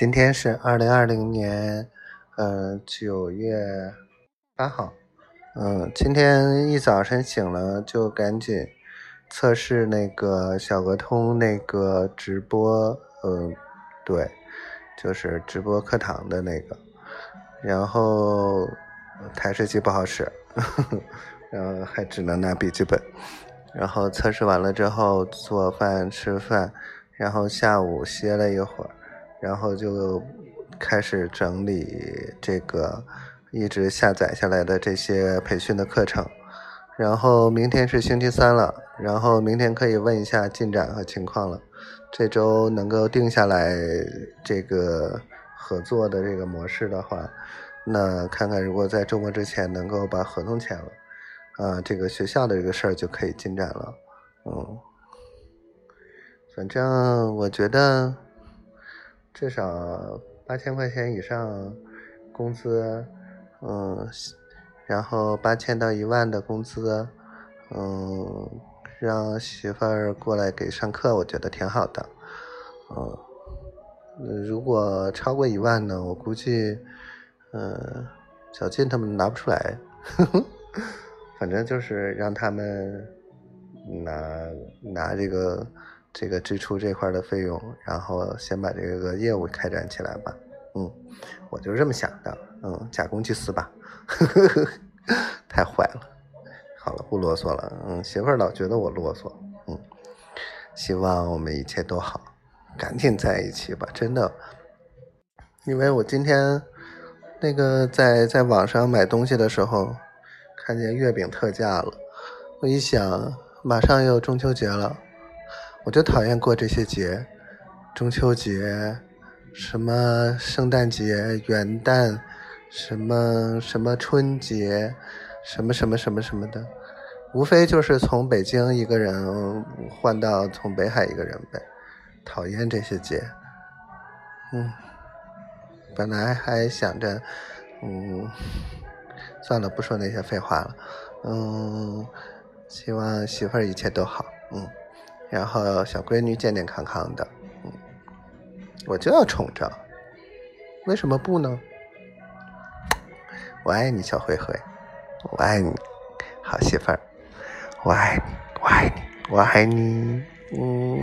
今天是二零二零年，嗯，九月八号，嗯，今天一早晨醒了就赶紧测试那个小鹅通那个直播，嗯，对，就是直播课堂的那个，然后台式机不好使，然后还只能拿笔记本，然后测试完了之后做饭吃饭，然后下午歇了一会儿。然后就开始整理这个一直下载下来的这些培训的课程，然后明天是星期三了，然后明天可以问一下进展和情况了。这周能够定下来这个合作的这个模式的话，那看看如果在周末之前能够把合同签了，啊，这个学校的这个事儿就可以进展了。嗯，反正我觉得。至少八千块钱以上工资，嗯，然后八千到一万的工资，嗯，让媳妇儿过来给上课，我觉得挺好的，嗯，如果超过一万呢，我估计，嗯，小静他们拿不出来，反正就是让他们拿拿这个。这个支出这块的费用，然后先把这个业务开展起来吧。嗯，我就是这么想的。嗯，假公济私吧。太坏了。好了，不啰嗦了。嗯，媳妇儿老觉得我啰嗦。嗯，希望我们一切都好，赶紧在一起吧。真的，因为我今天那个在在网上买东西的时候，看见月饼特价了。我一想，马上又中秋节了。我就讨厌过这些节，中秋节、什么圣诞节、元旦、什么什么春节、什么什么什么什么的，无非就是从北京一个人换到从北海一个人呗。讨厌这些节，嗯，本来还想着，嗯，算了，不说那些废话了，嗯，希望媳妇儿一切都好，嗯。然后小闺女健健康康的，嗯，我就要宠着，为什么不呢？我爱你，小灰灰，我爱你，好媳妇儿，我爱你，我爱你，我爱你，嗯。